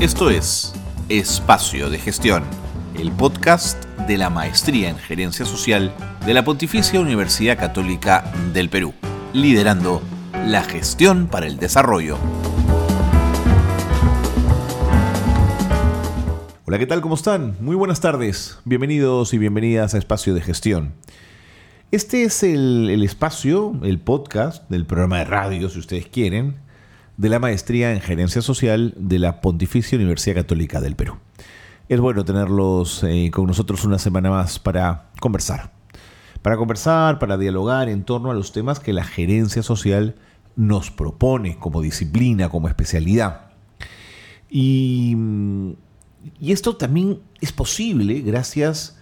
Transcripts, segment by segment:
Esto es Espacio de Gestión, el podcast de la Maestría en Gerencia Social de la Pontificia Universidad Católica del Perú, liderando la gestión para el desarrollo. Hola, ¿qué tal? ¿Cómo están? Muy buenas tardes. Bienvenidos y bienvenidas a Espacio de Gestión. Este es el, espacio, el podcast del programa de radio, si ustedes quieren, de la Maestría en Gerencia Social de la Pontificia Universidad Católica del Perú. Es bueno tenerlos eh, con nosotros una semana más para conversar. Para conversar, para dialogar en torno a los temas que la gerencia social nos propone como disciplina, como especialidad. Y, y esto también es posible gracias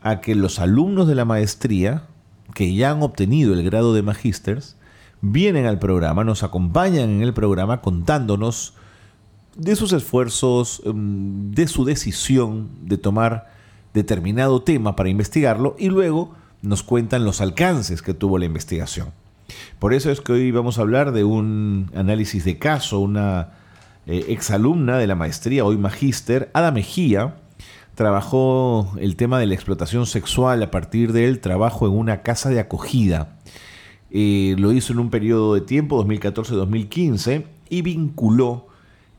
a que los alumnos de la maestría, que ya han obtenido el grado de magísters, vienen al programa, nos acompañan en el programa contándonos de sus esfuerzos, em, de su decisión de tomar determinado tema para investigarlo y luego nos cuentan los alcances que tuvo la investigación. Por eso es que hoy vamos a hablar de un análisis de caso, una eh, exalumna de la maestría, hoy magíster, Ada Mejía, trabajó el tema de la explotación sexual a partir del trabajo en una casa de acogida eh, lo hizo en un periodo de tiempo, 2014-2015, y vinculó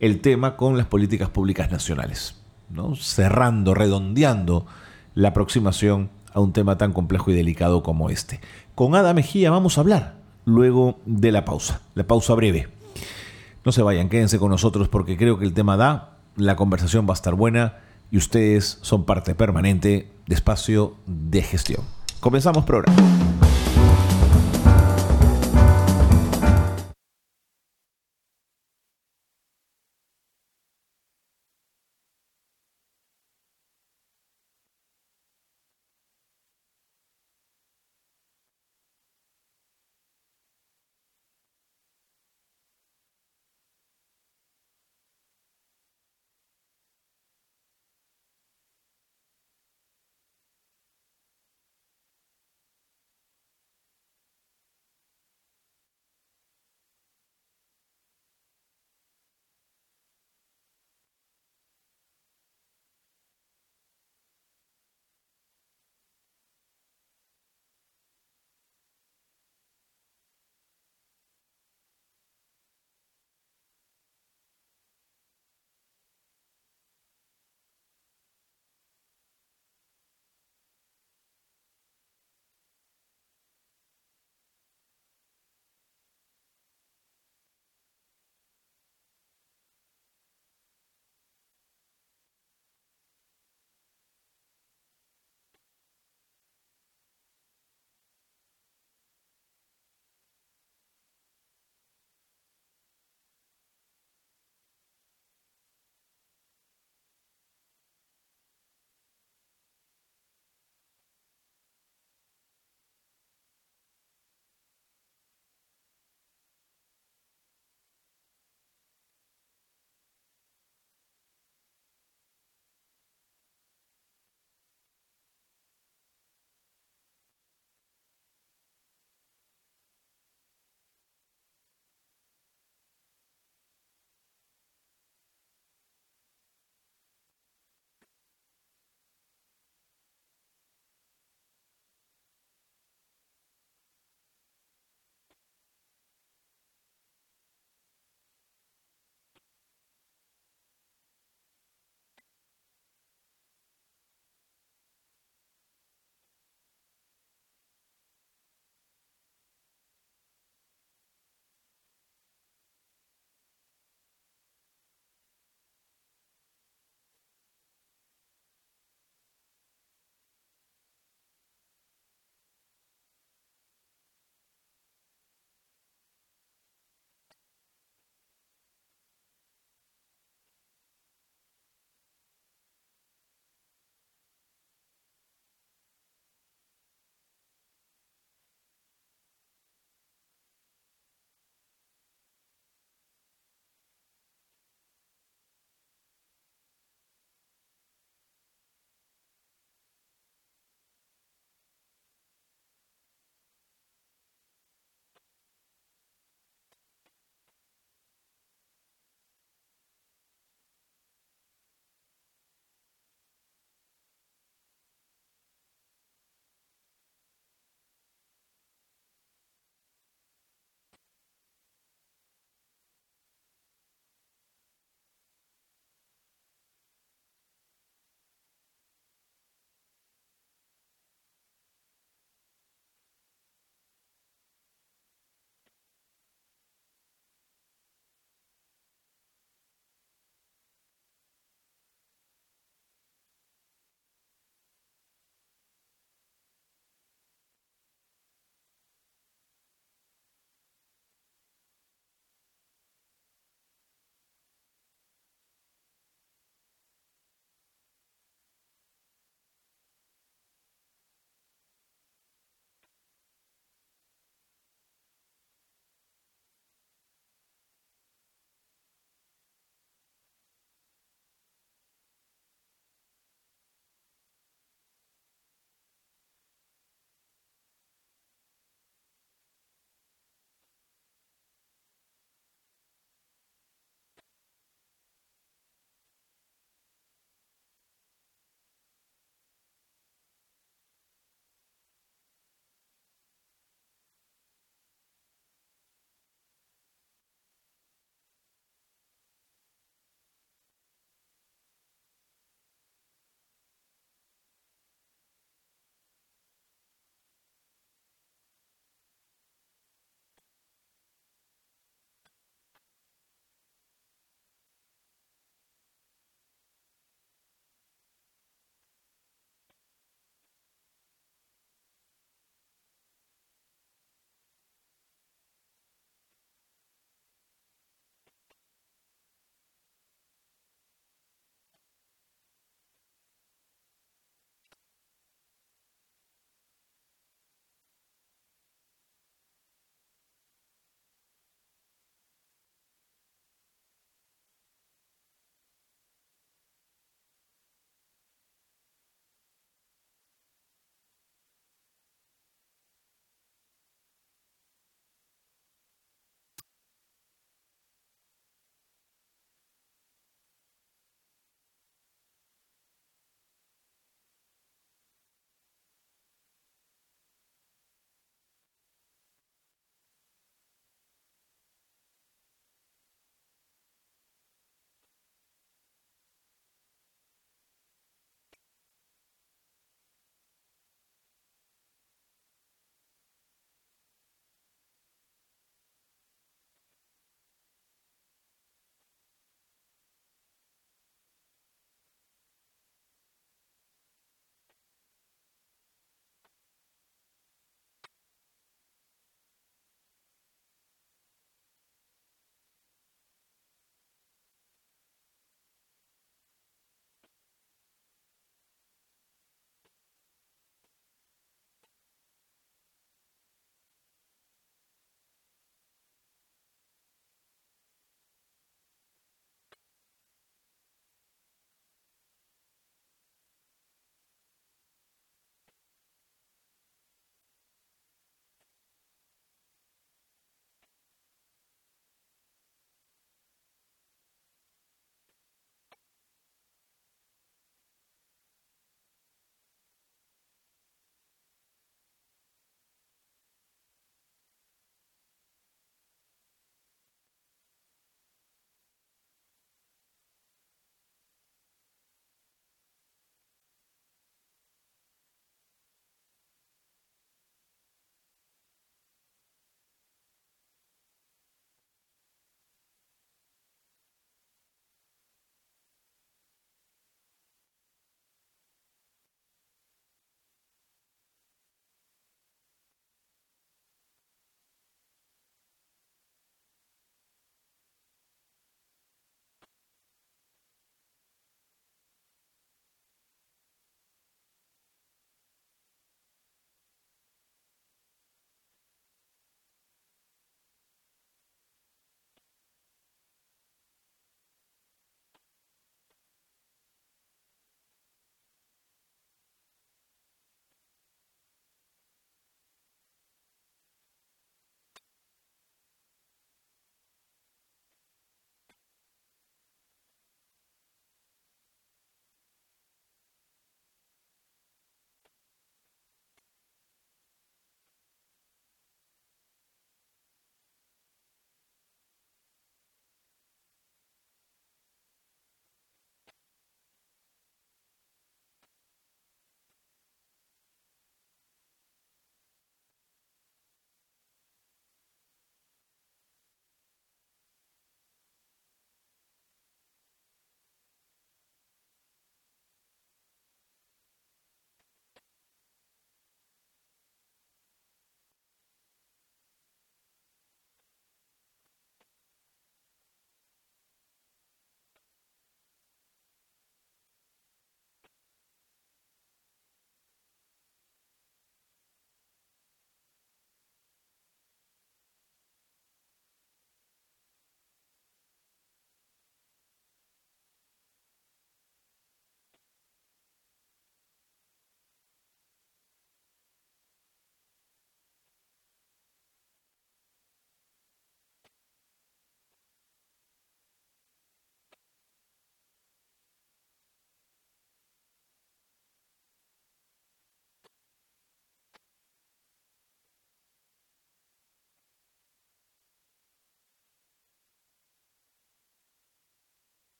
el tema con las políticas públicas nacionales, ¿no? cerrando, redondeando la aproximación a un tema tan complejo y delicado como este. Con Ada Mejía vamos a hablar luego de la pausa, la pausa breve. No se vayan, quédense con nosotros porque creo que el tema da, la conversación va a estar buena y ustedes son parte permanente de espacio de gestión. Comenzamos programa.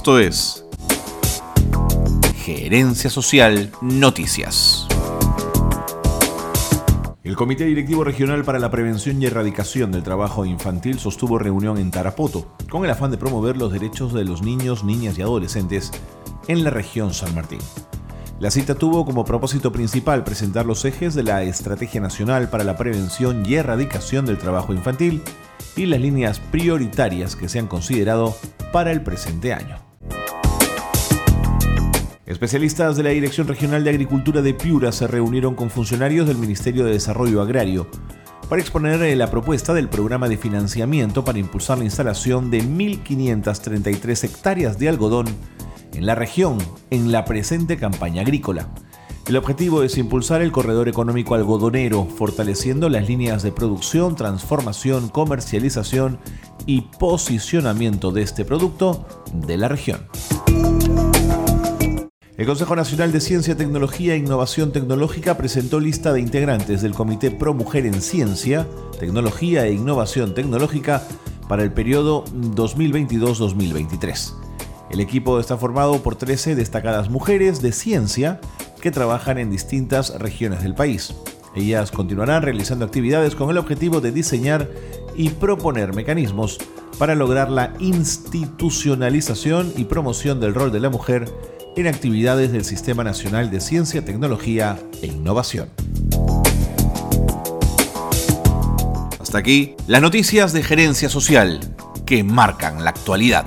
Esto es Gerencia Social Noticias. El Comité Directivo Regional para la Prevención y Erradicación del Trabajo Infantil sostuvo reunión en Tarapoto con el afán de promover los derechos de los niños, niñas y adolescentes en la región San Martín. La cita tuvo como propósito principal presentar los ejes de la Estrategia Nacional para la Prevención y Erradicación del Trabajo Infantil y las líneas prioritarias que se han considerado para el presente año. Especialistas de la Dirección Regional de Agricultura de Piura se reunieron con funcionarios del Ministerio de Desarrollo Agrario para exponer eh, la propuesta del programa de financiamiento para impulsar la instalación de 1.533 hectáreas de algodón en la región en la presente campaña agrícola. El objetivo es impulsar el corredor económico algodonero, fortaleciendo las líneas de producción, transformación, comercialización y posicionamiento de este producto de la región. El Consejo Nacional de Ciencia, Tecnología e Innovación Tecnológica presentó lista de integrantes del Comité Pro Mujer en Ciencia, Tecnología e Innovación Tecnológica para el periodo 2022-2023. El equipo está formado por 13 destacadas mujeres de ciencia que trabajan en distintas regiones del país. Ellas continuarán realizando actividades con el objetivo de diseñar y proponer mecanismos para lograr la institucionalización y promoción del rol de la mujer en actividades del Sistema Nacional de Ciencia, Tecnología e Innovación. Hasta aquí las noticias de gerencia social que marcan la actualidad.